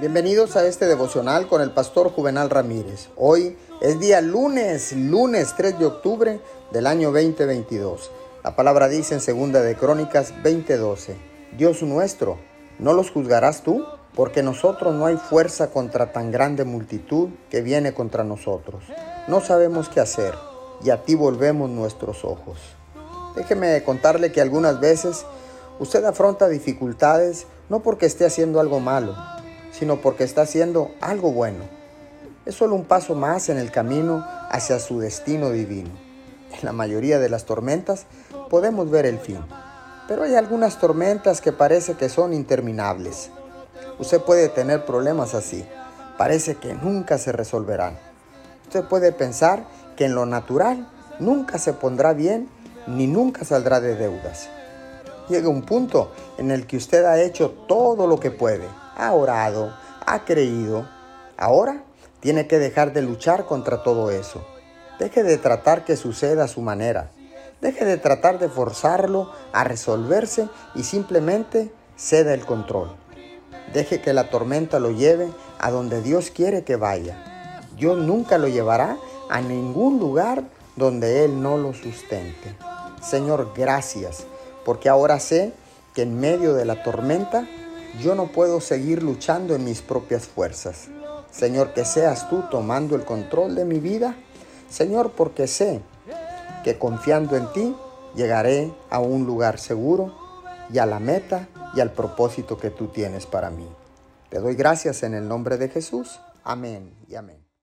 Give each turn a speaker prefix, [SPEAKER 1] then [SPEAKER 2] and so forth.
[SPEAKER 1] Bienvenidos a este devocional con el pastor Juvenal Ramírez. Hoy es día lunes, lunes 3 de octubre del año 2022. La palabra dice en segunda de Crónicas 20:12, Dios nuestro, ¿no los juzgarás tú? Porque nosotros no hay fuerza contra tan grande multitud que viene contra nosotros. No sabemos qué hacer y a ti volvemos nuestros ojos. Déjeme contarle que algunas veces usted afronta dificultades no porque esté haciendo algo malo, sino porque está haciendo algo bueno. Es solo un paso más en el camino hacia su destino divino. En la mayoría de las tormentas podemos ver el fin, pero hay algunas tormentas que parece que son interminables. Usted puede tener problemas así, parece que nunca se resolverán. Usted puede pensar que en lo natural nunca se pondrá bien ni nunca saldrá de deudas. Llega un punto en el que usted ha hecho todo lo que puede, ha orado, ha creído. Ahora tiene que dejar de luchar contra todo eso. Deje de tratar que suceda a su manera. Deje de tratar de forzarlo a resolverse y simplemente ceda el control. Deje que la tormenta lo lleve a donde Dios quiere que vaya. Dios nunca lo llevará a ningún lugar donde Él no lo sustente. Señor, gracias, porque ahora sé que en medio de la tormenta yo no puedo seguir luchando en mis propias fuerzas. Señor, que seas tú tomando el control de mi vida. Señor, porque sé que confiando en ti llegaré a un lugar seguro y a la meta y al propósito que tú tienes para mí. Te doy gracias en el nombre de Jesús. Amén y amén.